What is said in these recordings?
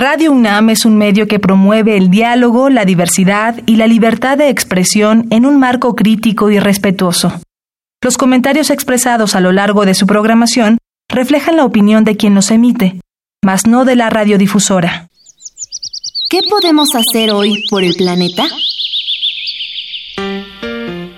Radio UNAM es un medio que promueve el diálogo, la diversidad y la libertad de expresión en un marco crítico y respetuoso. Los comentarios expresados a lo largo de su programación reflejan la opinión de quien los emite, mas no de la radiodifusora. ¿Qué podemos hacer hoy por el planeta?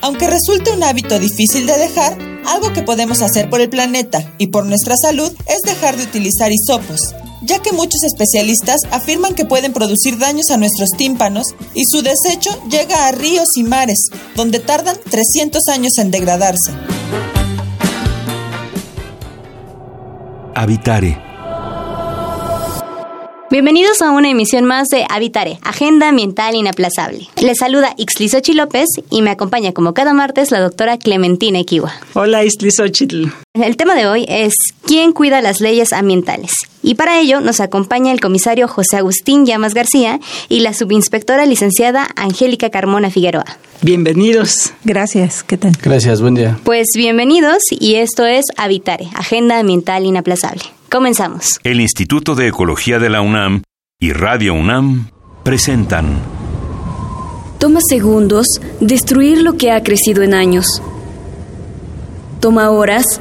Aunque resulte un hábito difícil de dejar, algo que podemos hacer por el planeta y por nuestra salud es dejar de utilizar hisopos ya que muchos especialistas afirman que pueden producir daños a nuestros tímpanos y su desecho llega a ríos y mares, donde tardan 300 años en degradarse. Habitare Bienvenidos a una emisión más de Habitare, Agenda Ambiental Inaplazable. Les saluda Ixlisochi López y me acompaña como cada martes la doctora Clementina Equiwa. Hola Ixlisochitl. El tema de hoy es ¿Quién cuida las leyes ambientales? Y para ello nos acompaña el comisario José Agustín Llamas García y la subinspectora licenciada Angélica Carmona Figueroa. Bienvenidos. Gracias, ¿qué tal? Gracias, buen día. Pues bienvenidos y esto es Habitare, Agenda Ambiental Inaplazable. Comenzamos. El Instituto de Ecología de la UNAM y Radio UNAM presentan. Toma segundos destruir lo que ha crecido en años. Toma horas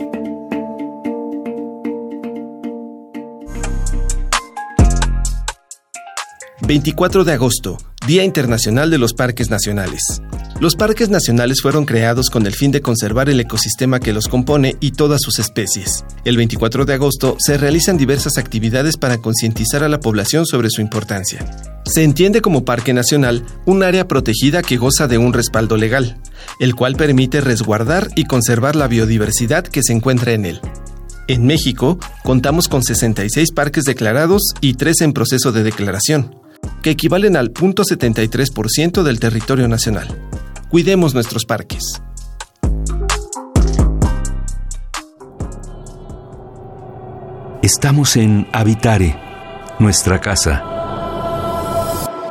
24 de agosto, Día Internacional de los Parques Nacionales. Los parques nacionales fueron creados con el fin de conservar el ecosistema que los compone y todas sus especies. El 24 de agosto se realizan diversas actividades para concientizar a la población sobre su importancia. Se entiende como parque nacional un área protegida que goza de un respaldo legal, el cual permite resguardar y conservar la biodiversidad que se encuentra en él. En México, contamos con 66 parques declarados y 3 en proceso de declaración, que equivalen al 0.73% del territorio nacional. Cuidemos nuestros parques. Estamos en Habitare, nuestra casa.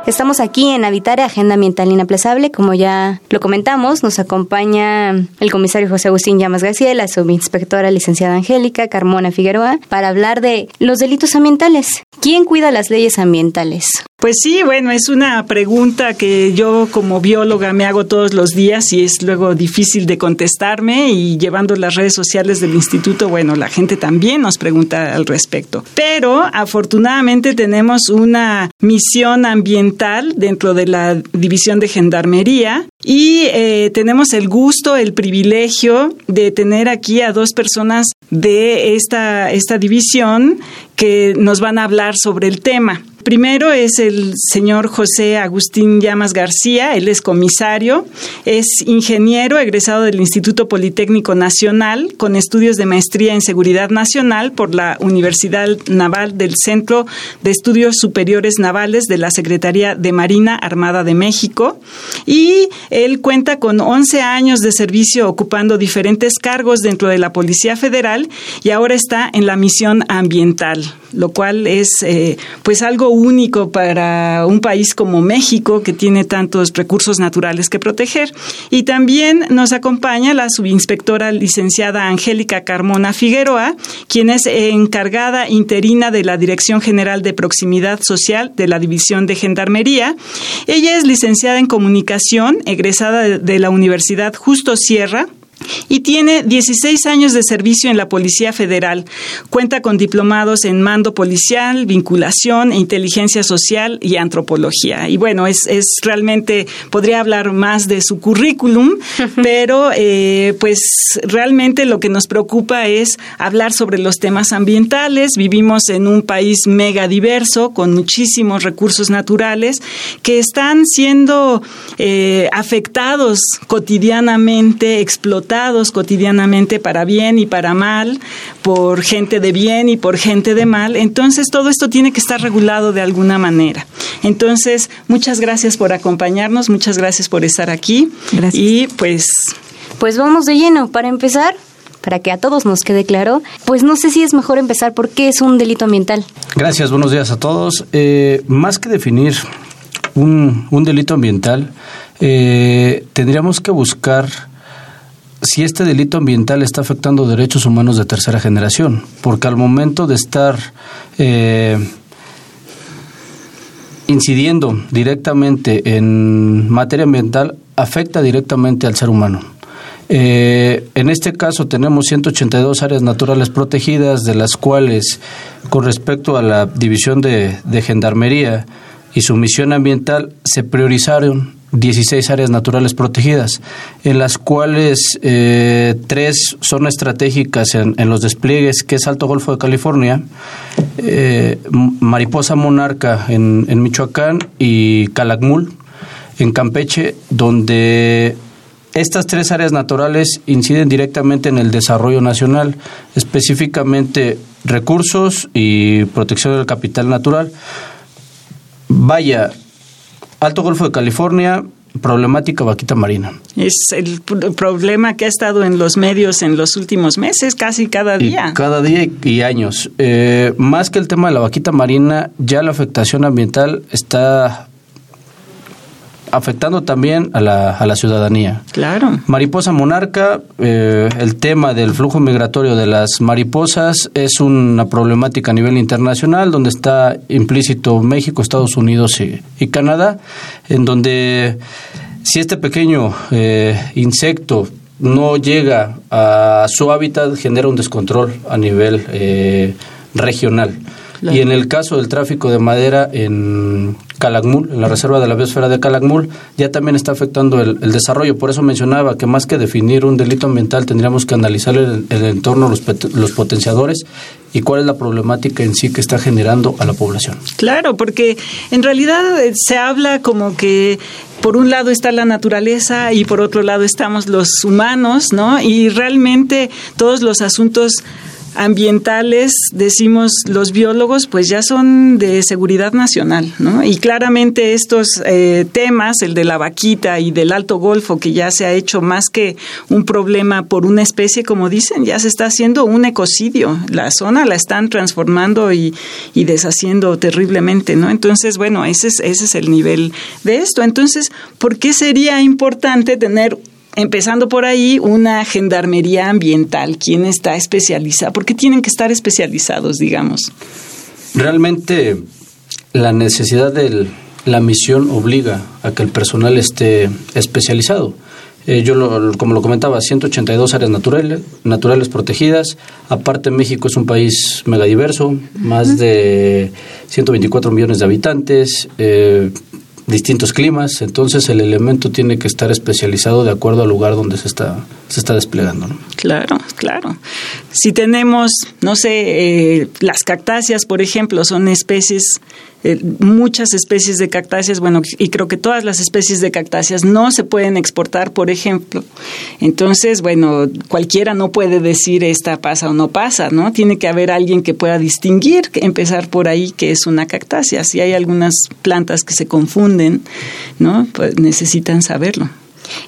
Estamos aquí en Habitare, Agenda Ambiental Inaplazable. Como ya lo comentamos, nos acompaña el comisario José Agustín Llamas García, la subinspectora licenciada Angélica Carmona Figueroa, para hablar de los delitos ambientales. ¿Quién cuida las leyes ambientales? Pues sí, bueno, es una pregunta que yo como bióloga me hago todos los días y es luego difícil de contestarme y llevando las redes sociales del instituto, bueno, la gente también nos pregunta al respecto. Pero afortunadamente tenemos una misión ambiental dentro de la división de gendarmería y eh, tenemos el gusto, el privilegio de tener aquí a dos personas de esta, esta división que nos van a hablar sobre el tema. Primero es el señor José Agustín Llamas García, él es comisario, es ingeniero egresado del Instituto Politécnico Nacional con estudios de maestría en Seguridad Nacional por la Universidad Naval del Centro de Estudios Superiores Navales de la Secretaría de Marina Armada de México. Y él cuenta con 11 años de servicio ocupando diferentes cargos dentro de la Policía Federal y ahora está en la misión ambiental, lo cual es eh, pues algo único para un país como México que tiene tantos recursos naturales que proteger. Y también nos acompaña la subinspectora licenciada Angélica Carmona Figueroa, quien es encargada interina de la Dirección General de Proximidad Social de la División de Gendarmería. Ella es licenciada en comunicación, egresada de la Universidad Justo Sierra y tiene 16 años de servicio en la Policía Federal. Cuenta con diplomados en mando policial, vinculación, inteligencia social y antropología. Y bueno, es, es realmente, podría hablar más de su currículum, pero eh, pues realmente lo que nos preocupa es hablar sobre los temas ambientales. Vivimos en un país mega diverso, con muchísimos recursos naturales que están siendo eh, afectados cotidianamente, explotados cotidianamente para bien y para mal, por gente de bien y por gente de mal. Entonces todo esto tiene que estar regulado de alguna manera. Entonces, muchas gracias por acompañarnos, muchas gracias por estar aquí. Y pues... Pues vamos de lleno. Para empezar, para que a todos nos quede claro, pues no sé si es mejor empezar por qué es un delito ambiental. Gracias, buenos días a todos. Eh, más que definir un, un delito ambiental, eh, tendríamos que buscar si este delito ambiental está afectando derechos humanos de tercera generación, porque al momento de estar eh, incidiendo directamente en materia ambiental, afecta directamente al ser humano. Eh, en este caso tenemos 182 áreas naturales protegidas, de las cuales, con respecto a la división de, de Gendarmería y su misión ambiental, se priorizaron 16 áreas naturales protegidas, en las cuales eh, tres son estratégicas en, los despliegues, que es Alto Golfo de California, eh, Mariposa Monarca en, en Michoacán y Calakmul en Campeche, donde estas tres áreas naturales inciden directamente en el desarrollo nacional, específicamente recursos y protección del capital natural. Vaya, Alto Golfo de California, problemática vaquita marina. Es el problema que ha estado en los medios en los últimos meses, casi cada día. cada día y, años. Eh, más que el tema de la vaquita marina, ya la afectación ambiental está afectando también a la, a la ciudadanía. Claro. Mariposa monarca, eh, el tema del flujo migratorio de las mariposas es una problemática a nivel internacional donde está implícito México, Estados Unidos y, Canadá, en donde si este pequeño eh, insecto no llega a su hábitat, genera un descontrol a nivel eh, regional. Y en el caso del tráfico de madera en Calakmul, en la reserva de la biosfera de Calakmul, ya también está afectando el, desarrollo. Por eso mencionaba que más que definir un delito ambiental, tendríamos que analizar el, entorno, los, los potenciadores y cuál es la problemática en sí que está generando a la población. Claro, porque en realidad eh, se habla como que por un lado está la naturaleza y por otro lado estamos los humanos, ¿no? Y realmente todos los asuntos ambientales, decimos los biólogos, pues ya son de seguridad nacional, ¿no? Y claramente estos eh, temas, el de la vaquita y del Alto Golfo, que ya se ha hecho más que un problema por una especie, como dicen, ya se está haciendo un ecocidio. La zona la están transformando y, y deshaciendo terriblemente, ¿no? Entonces, bueno, ese es, ese es el nivel de esto. Entonces, ¿por qué sería importante tener empezando por ahí, una gendarmería ambiental. ¿Quién está especializada? ¿Por qué tienen que estar especializados, digamos? Realmente la necesidad de la misión obliga a que el personal esté especializado. Eh, yo, como lo comentaba, 182 áreas naturales, naturales protegidas. Aparte, México es un país megadiverso, más de 124 millones de habitantes. Eh, distintos climas, entonces el elemento tiene que estar especializado de acuerdo al lugar donde se está, se está desplegando. Claro, claro. Si tenemos, no sé, eh, las cactáceas, por ejemplo, son especies eh, muchas especies de cactáceas, bueno, y creo que todas las especies de cactáceas no se pueden exportar, por ejemplo. Entonces, bueno, cualquiera no puede decir esta pasa o no pasa, ¿no? Tiene que haber alguien que pueda distinguir, empezar por ahí que es una cactácea. Si hay algunas plantas que se confunden, ¿no? Pues necesitan saberlo.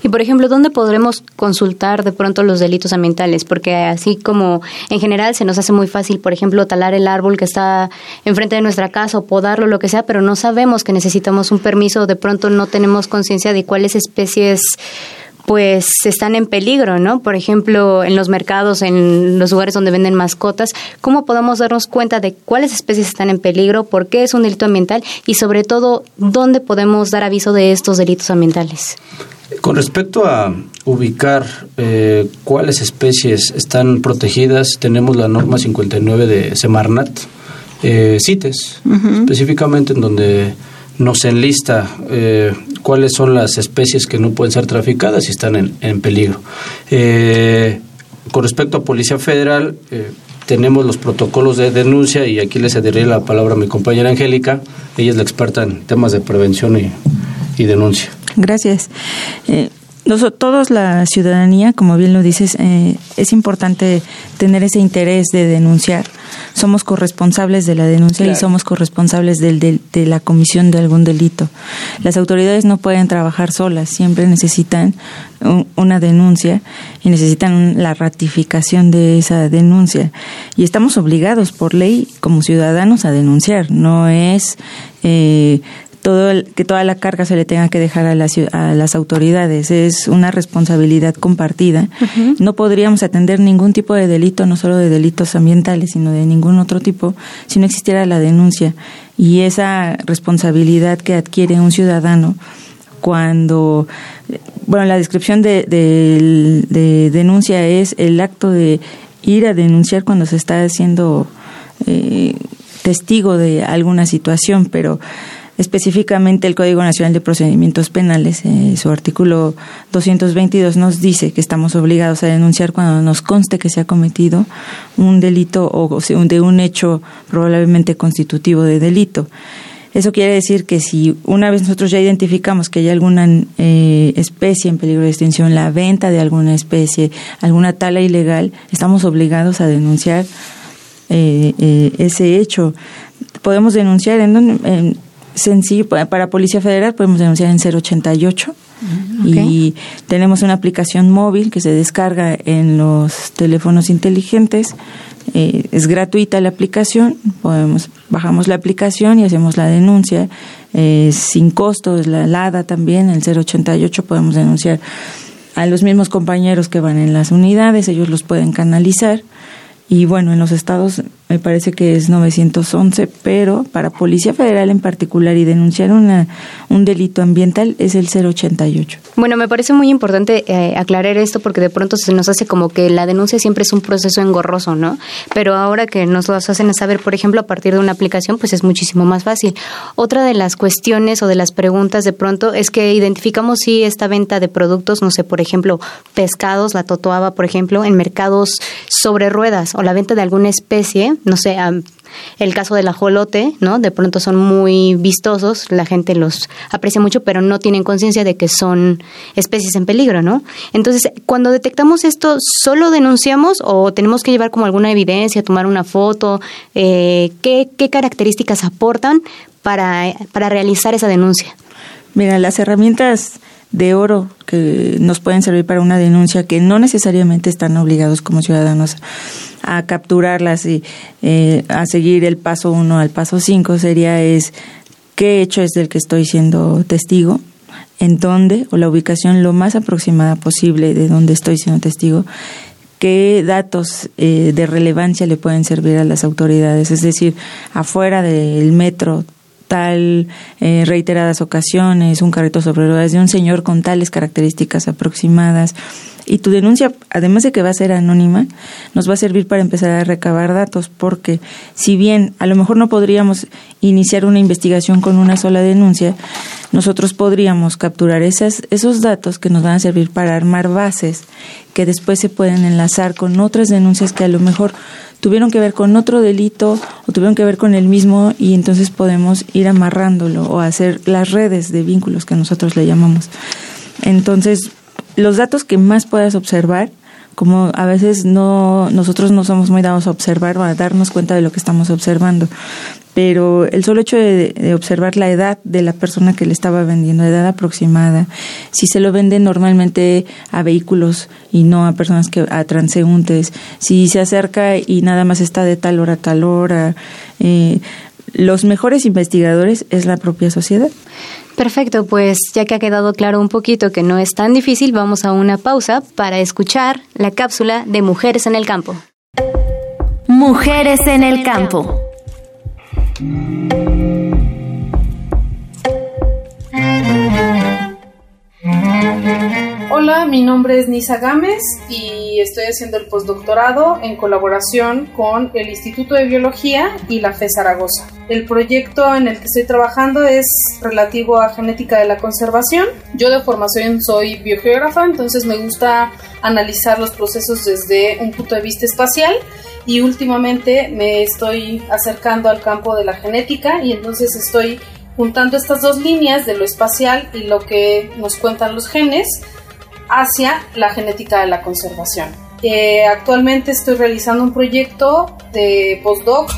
Y por ejemplo, ¿dónde podremos consultar de pronto los delitos ambientales? Porque así como en general se nos hace muy fácil, por ejemplo, talar el árbol que está enfrente de nuestra casa o podarlo, lo que sea, pero no sabemos que necesitamos un permiso, de pronto no tenemos conciencia de cuáles especies pues están en peligro, ¿no? Por ejemplo, en los mercados, en los lugares donde venden mascotas, ¿cómo podemos darnos cuenta de cuáles especies están en peligro, por qué es un delito ambiental y sobre todo, dónde podemos dar aviso de estos delitos ambientales? Con respecto a ubicar eh, cuáles especies están protegidas, tenemos la norma 59 de Semarnat, eh, CITES, específicamente en donde nos enlista eh, cuáles son las especies que no pueden ser traficadas y están en, peligro. Eh, con respecto a Policía Federal, tenemos los protocolos de denuncia y aquí le cederé la palabra a mi compañera Angélica, ella es la experta en temas de prevención y, y denuncia. Gracias. Eh, nosotros, todos la ciudadanía, como bien lo dices, eh, es importante tener ese interés de denunciar. Somos corresponsables de la denuncia y somos corresponsables del, de la comisión de algún delito. Las autoridades no pueden trabajar solas, siempre necesitan una denuncia y necesitan la ratificación de esa denuncia. Y estamos obligados por ley como ciudadanos a denunciar. No es eh, todo que toda la carga se le tenga que dejar a, a las autoridades. Es una responsabilidad compartida. No podríamos atender ningún tipo de delito, no solo de delitos ambientales, sino de ningún otro tipo, si no existiera la denuncia. Y esa responsabilidad que adquiere un ciudadano cuando, bueno, la descripción de, de, denuncia es el acto de ir a denunciar cuando se está haciendo eh, testigo de alguna situación, pero Específicamente el Código Nacional de Procedimientos Penales, eh, su artículo 222 nos dice que estamos obligados a denunciar cuando nos conste que se ha cometido un delito o de un hecho probablemente constitutivo de delito. Eso quiere decir que si una vez nosotros ya identificamos que hay alguna eh, especie en peligro de extinción, la venta de alguna especie, alguna tala ilegal, estamos obligados a denunciar eh, ese hecho. Podemos denunciar en, en sencillo, para Policía Federal podemos denunciar en 088 y tenemos una aplicación móvil que se descarga en los teléfonos inteligentes. Eh, es gratuita la aplicación, podemos bajamos la aplicación y hacemos la denuncia. Eh, sin costo, es la LADA también, en el 088 podemos denunciar a los mismos compañeros que van en las unidades, ellos los pueden canalizar. Y bueno, en los estados me parece que es 911, pero para Policía Federal en particular y denunciar una, un delito ambiental es el 088. Bueno, me parece muy importante eh, aclarar esto porque de pronto se nos hace como que la denuncia siempre es un proceso engorroso, ¿no? Pero ahora que nos lo hacen saber, por ejemplo, a partir de una aplicación, pues es muchísimo más fácil. Otra de las cuestiones o de las preguntas de pronto es que identificamos si esta venta de productos, no sé, por ejemplo, pescados, la totoaba, por ejemplo, en mercados sobre ruedas o la venta de alguna especie, no sé, el caso del ajolote, ¿no? De pronto son muy vistosos, la gente los aprecia mucho, pero no tienen conciencia de que son especies en peligro, ¿no? Entonces, cuando detectamos esto, ¿solo denunciamos o tenemos que llevar como alguna evidencia, tomar una foto? Eh, ¿qué, ¿Qué características aportan para, para realizar esa denuncia? Mira, las herramientas de oro que nos pueden servir para una denuncia que no necesariamente están obligados como ciudadanos a capturarlas y eh, a seguir el paso uno al paso cinco sería es qué hecho es del que estoy siendo testigo, en dónde o la ubicación lo más aproximada posible de donde estoy siendo testigo, qué datos eh, de relevancia le pueden servir a las autoridades, es decir, afuera del metro tal eh, reiteradas ocasiones, un carrito sobre ruedas de un señor con tales características aproximadas. Y tu denuncia, además de que va a ser anónima, nos va a servir para empezar a recabar datos, porque si bien a lo mejor no podríamos iniciar una investigación con una sola denuncia, nosotros podríamos capturar esas, esos datos que nos van a servir para armar bases que después se pueden enlazar con otras denuncias que a lo mejor tuvieron que ver con otro delito o tuvieron que ver con el mismo y entonces podemos ir amarrándolo o hacer las redes de vínculos que nosotros le llamamos. Entonces, los datos que más puedas observar, como a veces no nosotros no somos muy dados a observar o a darnos cuenta de lo que estamos observando, pero el solo hecho de, observar la edad de la persona que le estaba vendiendo, edad aproximada, si se lo vende normalmente a vehículos y no a personas que a transeúntes, si se acerca y nada más está de tal hora a tal hora, eh, los mejores investigadores es la propia sociedad. Perfecto, pues ya que ha quedado claro un poquito que no es tan difícil, vamos a una pausa para escuchar la cápsula de Mujeres en el Campo. Mujeres en el Campo. Hola, mi nombre es Nisa Gámez y estoy haciendo el postdoctorado en colaboración con el Instituto de Biología y la FE Zaragoza. El proyecto en el que estoy trabajando es relativo a genética de la conservación. Yo de formación soy biogeógrafa, entonces me gusta analizar los procesos desde un punto de vista espacial y últimamente me estoy acercando al campo de la genética y entonces estoy juntando estas dos líneas de lo espacial y lo que nos cuentan los genes hacia la genética de la conservación. Eh, actualmente estoy realizando un proyecto de postdoc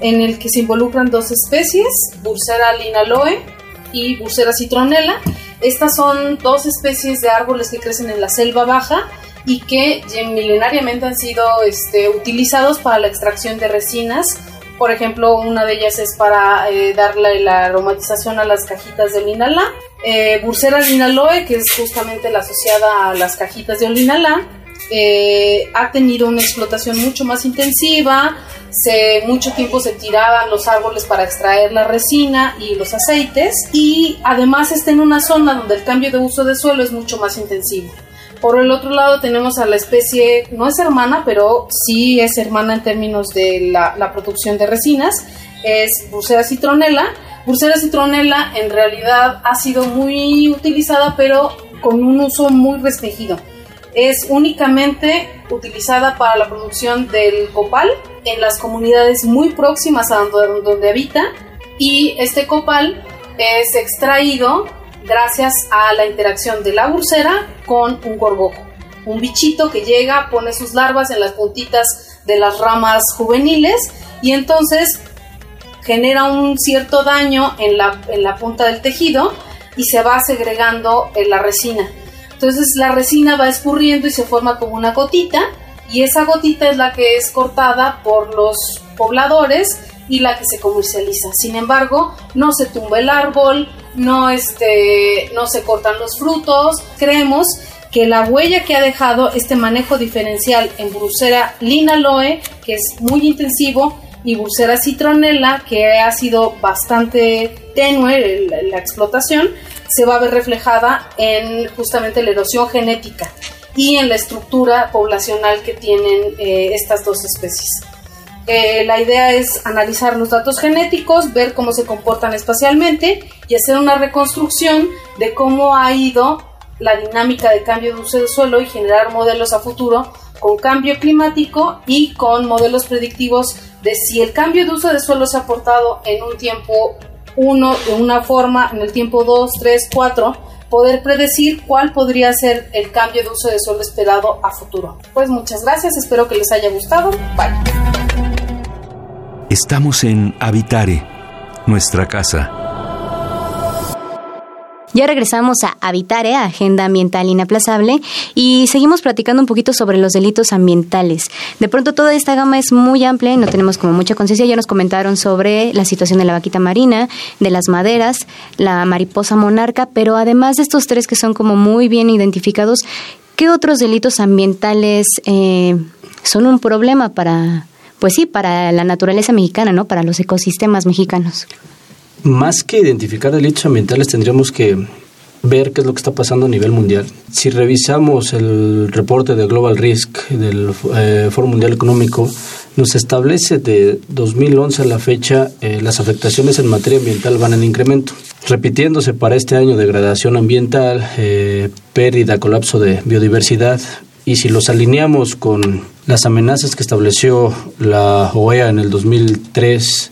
en el que se involucran dos especies, Bursera linaloe y Bursera citronella. Estas son dos especies de árboles que crecen en la selva baja y que milenariamente han sido este, utilizados para la extracción de resinas. Por ejemplo, una de ellas es para eh, darle la aromatización a las cajitas de linalá. Eh, Bursera linaloe, que es justamente la asociada a las cajitas de olinalá, eh, ha tenido una explotación mucho más intensiva, se, mucho tiempo se tiraban los árboles para extraer la resina y los aceites y además está en una zona donde el cambio de uso de suelo es mucho más intensivo. Por el otro lado tenemos a la especie, no es hermana, pero sí es hermana en términos de la, producción de resinas, es Bursera citronella. Bursera citronella en realidad ha sido muy utilizada, pero con un uso muy restringido. Es únicamente utilizada para la producción del copal en las comunidades muy próximas a donde, donde habita y este copal es extraído gracias a la interacción de la bursera con un gorgojo, un bichito que llega, pone sus larvas en las puntitas de las ramas juveniles y entonces genera un cierto daño en la, en la punta del tejido y se va segregando en la resina. Entonces la resina va escurriendo y se forma como una gotita y esa gotita es la que es cortada por los pobladores y la que se comercializa. Sin embargo, no se tumba el árbol, no, este, no se cortan los frutos. Creemos que la huella que ha dejado este manejo diferencial en Bursera linaloe, que es muy intensivo, y Bursera citronella, que ha sido bastante tenue la explotación, se va a ver reflejada en justamente la erosión genética y en la estructura poblacional que tienen eh, estas dos especies. Eh, la idea es analizar los datos genéticos, ver cómo se comportan espacialmente y hacer una reconstrucción de cómo ha ido la dinámica de cambio de uso del suelo y generar modelos a futuro con cambio climático y con modelos predictivos de si el cambio de uso del suelo se ha aportado en un tiempo uno de una forma en el tiempo 2, 3, 4, poder predecir cuál podría ser el cambio de uso de suelo esperado a futuro. Pues muchas gracias, espero que les haya gustado. Bye. Estamos en Habitare, nuestra casa. Ya regresamos a Habitare, Agenda Ambiental Inaplazable, y seguimos platicando un poquito sobre los delitos ambientales. De pronto toda esta gama es muy amplia y no tenemos como mucha conciencia. Ya nos comentaron sobre la situación de la vaquita marina, de las maderas, la mariposa monarca, pero además de estos tres que son como muy bien identificados, ¿qué otros delitos ambientales eh, son un problema para, pues sí, para la naturaleza mexicana, ¿no? Para los ecosistemas mexicanos más que identificar delitos ambientales, tendríamos que ver qué es lo que está pasando a nivel mundial. Si revisamos el reporte de Global Risk del eh, Foro Mundial Económico, nos establece de 2011 a la fecha eh, las afectaciones en materia ambiental van en incremento, repitiéndose para este año degradación ambiental, eh, pérdida, colapso de biodiversidad, y si los alineamos con las amenazas que estableció la OEA en el 2003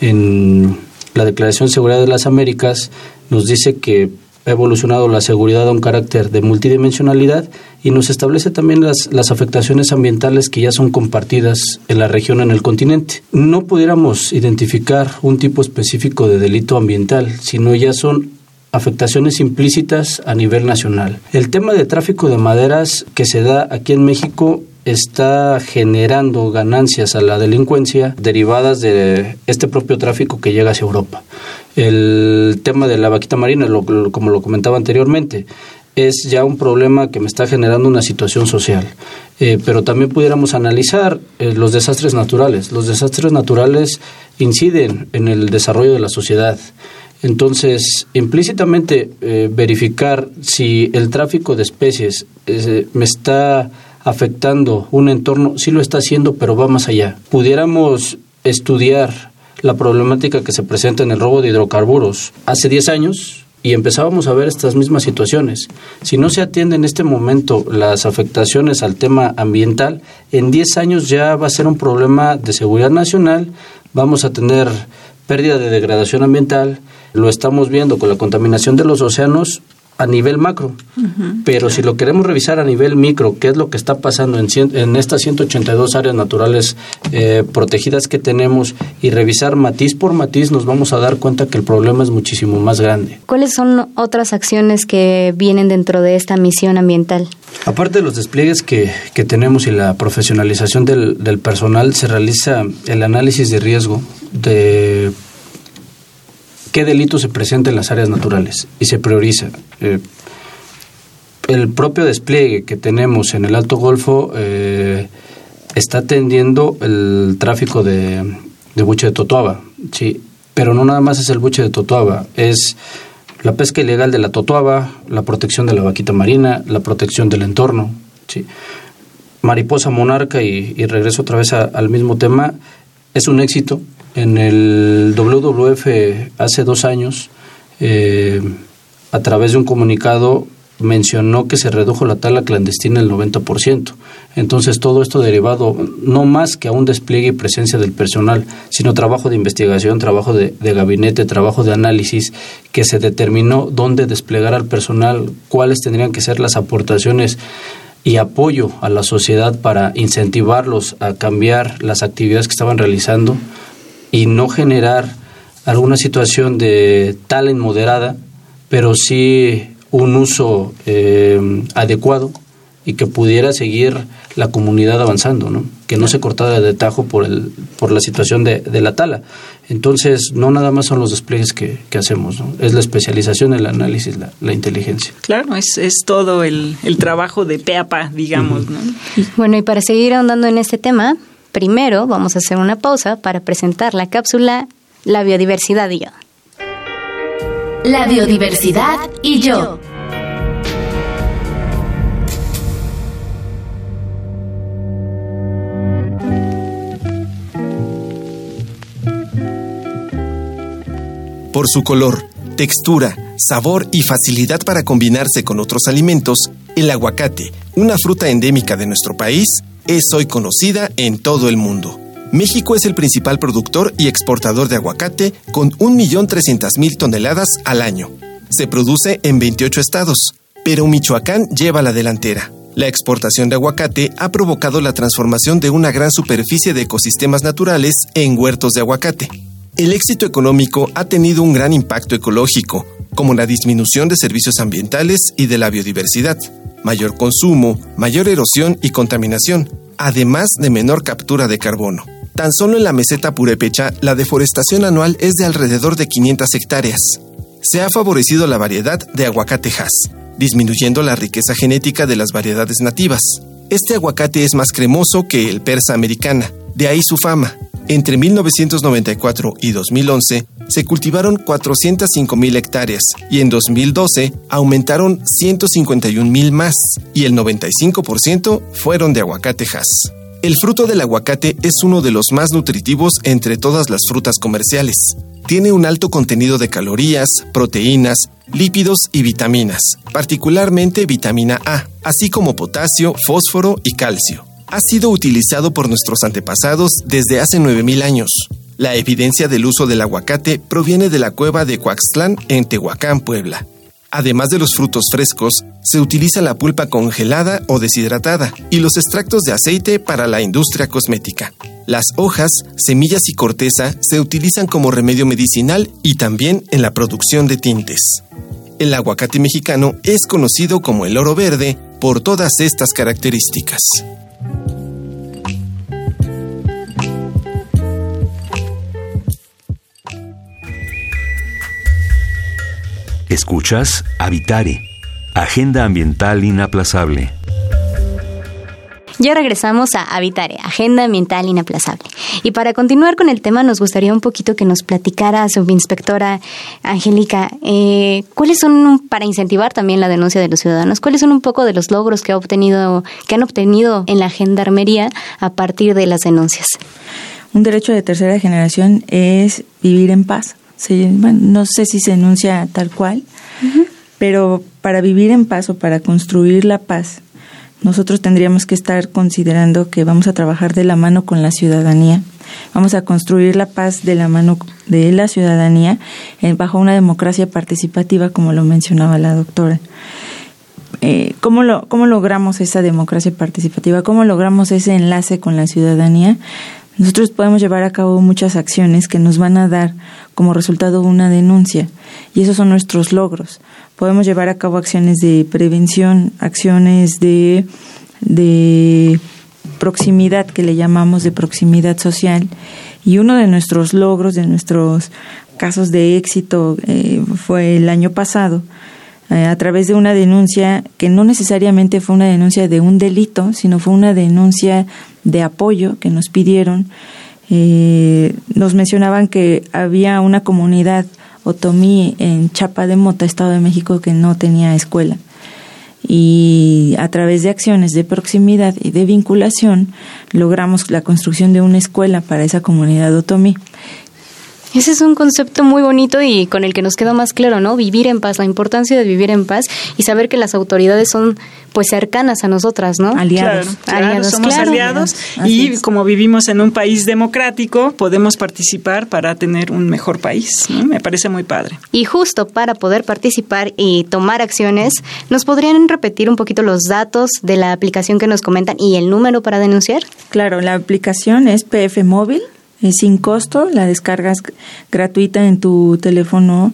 en la Declaración de Seguridad de las Américas nos dice que ha evolucionado la seguridad a un carácter de multidimensionalidad y nos establece también las, las afectaciones ambientales que ya son compartidas en la región, en el continente. No pudiéramos identificar un tipo específico de delito ambiental, sino ya son afectaciones implícitas a nivel nacional. El tema de tráfico de maderas que se da aquí en México está generando ganancias a la delincuencia derivadas de este propio tráfico que llega hacia Europa. El tema de la vaquita marina, como lo comentaba anteriormente, es ya un problema que me está generando una situación social. Eh, pero también pudiéramos analizar eh, los desastres naturales. Los desastres naturales inciden en el desarrollo de la sociedad. Entonces, implícitamente eh, verificar si el tráfico de especies me está afectando un entorno, sí lo está haciendo, pero va más allá. Pudiéramos estudiar la problemática que se presenta en el robo de hidrocarburos hace 10 años y empezábamos a ver estas mismas situaciones. Si no se atiende en este momento las afectaciones al tema ambiental, en 10 años ya va a ser un problema de seguridad nacional, vamos a tener pérdida de degradación ambiental, lo estamos viendo con la contaminación de los océanos a nivel macro. Pero si lo queremos revisar a nivel micro, qué es lo que está pasando en, en estas 182 áreas naturales eh, protegidas que tenemos y revisar matiz por matiz, nos vamos a dar cuenta que el problema es muchísimo más grande. ¿Cuáles son otras acciones que vienen dentro de esta misión ambiental? Aparte de los despliegues que, que tenemos y la profesionalización del, del personal, se realiza el análisis de riesgo de qué delito se presenta en las áreas naturales y se prioriza. Eh, el propio despliegue que tenemos en el Alto Golfo eh, está atendiendo el tráfico de, buche de totoaba, sí, pero no nada más es el buche de totoaba, es la pesca ilegal de la totoaba, la protección de la vaquita marina, la protección del entorno, sí. Mariposa monarca y, regreso otra vez al mismo tema, es un éxito, en el WWF hace dos años, eh, a través de un comunicado, mencionó que se redujo la tala clandestina el 90%. Entonces, todo esto derivado no más que a un despliegue y presencia del personal, sino trabajo de investigación, trabajo de, de gabinete, trabajo de análisis, que se determinó dónde desplegar al personal, cuáles tendrían que ser las aportaciones y apoyo a la sociedad para incentivarlos a cambiar las actividades que estaban realizando y no generar alguna situación de tal moderada, pero sí un uso eh, adecuado y que pudiera seguir la comunidad avanzando, ¿no? que no se cortara de tajo por, el, por la situación de, de la tala. Entonces, no nada más son los despliegues que, que hacemos, ¿no? es la especialización, el análisis, la, la inteligencia. Claro, es, es todo el, el, trabajo de peapa, digamos. ¿no? Bueno, y para seguir ahondando en este tema, Primero vamos a hacer una pausa para presentar la cápsula La biodiversidad y yo. La biodiversidad y yo. Por su color, textura, sabor y facilidad para combinarse con otros alimentos, el aguacate, una fruta endémica de nuestro país, es hoy conocida en todo el mundo. México es el principal productor y exportador de aguacate con 1.300.000 toneladas al año. Se produce en 28 estados, pero Michoacán lleva la delantera. La exportación de aguacate ha provocado la transformación de una gran superficie de ecosistemas naturales en huertos de aguacate. El éxito económico ha tenido un gran impacto ecológico, como la disminución de servicios ambientales y de la biodiversidad mayor consumo, mayor erosión y contaminación, además de menor captura de carbono. Tan solo en la meseta purépecha, la deforestación anual es de alrededor de 500 hectáreas. Se ha favorecido la variedad de aguacate Hass, disminuyendo la riqueza genética de las variedades nativas. Este aguacate es más cremoso que el persa americana, de ahí su fama. Entre 1994 y 2011 se cultivaron 405 mil hectáreas y en 2012 aumentaron 151 mil más y el 95% fueron de aguacatejas. El fruto del aguacate es uno de los más nutritivos entre todas las frutas comerciales. Tiene un alto contenido de calorías, proteínas, lípidos y vitaminas, particularmente vitamina A, así como potasio, fósforo y calcio. Ha sido utilizado por nuestros antepasados desde hace 9.000 años. La evidencia del uso del aguacate proviene de la cueva de Coaxtlán en Tehuacán, Puebla. Además de los frutos frescos, se utiliza la pulpa congelada o deshidratada y los extractos de aceite para la industria cosmética. Las hojas, semillas y corteza se utilizan como remedio medicinal y también en la producción de tintes. El aguacate mexicano es conocido como el oro verde por todas estas características. Escuchas Habitare, Agenda Ambiental Inaplazable. Ya regresamos a Habitare, Agenda Ambiental Inaplazable. Y para continuar con el tema, nos gustaría un poquito que nos platicara subinspectora Angélica, eh, ¿cuáles son, para incentivar también la denuncia de los ciudadanos, cuáles son un poco de los logros que, ha obtenido, que han obtenido en la gendarmería a partir de las denuncias? Un derecho de tercera generación es vivir en paz no sé si se enuncia tal cual, pero para vivir en paz o para construir la paz nosotros tendríamos que estar considerando que vamos a trabajar de la mano con la ciudadanía, vamos a construir la paz de la mano de la ciudadanía eh, bajo una democracia participativa, como lo mencionaba la doctora. Eh, ¿cómo, lo, ¿Cómo logramos esa democracia participativa? ¿Cómo logramos ese enlace con la ciudadanía? Nosotros podemos llevar a cabo muchas acciones que nos van a dar como resultado una denuncia y esos son nuestros logros. Podemos llevar a cabo acciones de prevención, acciones de, de proximidad que le llamamos de proximidad social y uno de nuestros logros, de nuestros casos de éxito eh, fue el año pasado eh, a través de una denuncia que no necesariamente fue una denuncia de un delito, sino fue una denuncia de apoyo que nos pidieron. Eh, nos mencionaban que había una comunidad otomí en Chapa de Mota, Estado de México, que no tenía escuela. Y a través de acciones de proximidad y de vinculación logramos la construcción de una escuela para esa comunidad otomí. Ese es un concepto muy bonito y con el que nos queda más claro, ¿no? Vivir en paz, la importancia de vivir en paz y saber que las autoridades son pues cercanas a nosotras, ¿no? Aliados. aliados somos aliados y como vivimos en un país democrático, podemos participar para tener un mejor país. Me parece muy padre. Y justo para poder participar y tomar acciones, ¿nos podrían repetir un poquito los datos de la aplicación que nos comentan y el número para denunciar? Claro, la aplicación es PF Móvil sin costo, la descargas gratuita en tu teléfono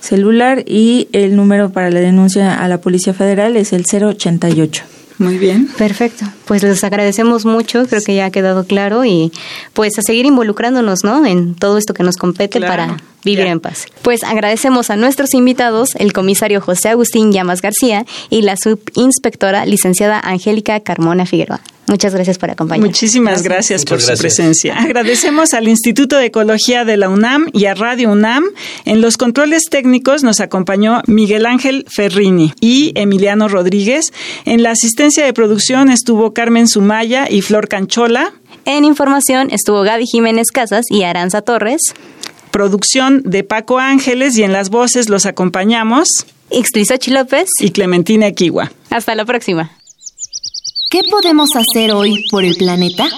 celular y el número para la denuncia a la Policía Federal es el 088. Muy bien. Perfecto. Pues les agradecemos mucho, creo que ya ha quedado claro y pues a seguir involucrándonos, ¿no? En todo esto que nos compete para vivir en paz. Pues agradecemos a nuestros invitados, el comisario José Agustín Llamas García y la subinspectora licenciada Angélica Carmona Figueroa. Muchas gracias por acompañarnos. Muchísimas gracias por su presencia. Agradecemos al Instituto de Ecología de la UNAM y a Radio UNAM. En los controles técnicos nos acompañó Miguel Ángel Ferrini y Emiliano Rodríguez. En la asistencia de producción estuvo Carmen Sumaya y Flor Canchola. En información estuvo Gaby Jiménez Casas y Aranza Torres. Producción de Paco Ángeles y en las voces los acompañamos Ixtlizochi López y Clementina Equigua. Hasta la próxima. ¿Qué podemos hacer hoy por el planeta?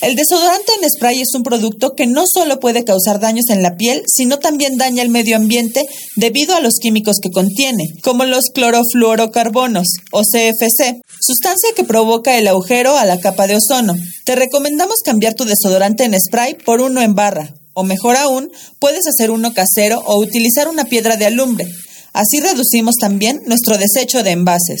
El desodorante en spray es un producto que no solo puede causar daños en la piel, sino también daña el medio ambiente debido a los químicos que contiene, como los clorofluorocarbonos o CFC, sustancia que provoca el agujero a la capa de ozono. Te recomendamos cambiar tu desodorante en spray por uno en barra, o mejor aún, puedes hacer uno casero o utilizar una piedra de alumbre. Así reducimos también nuestro desecho de envases.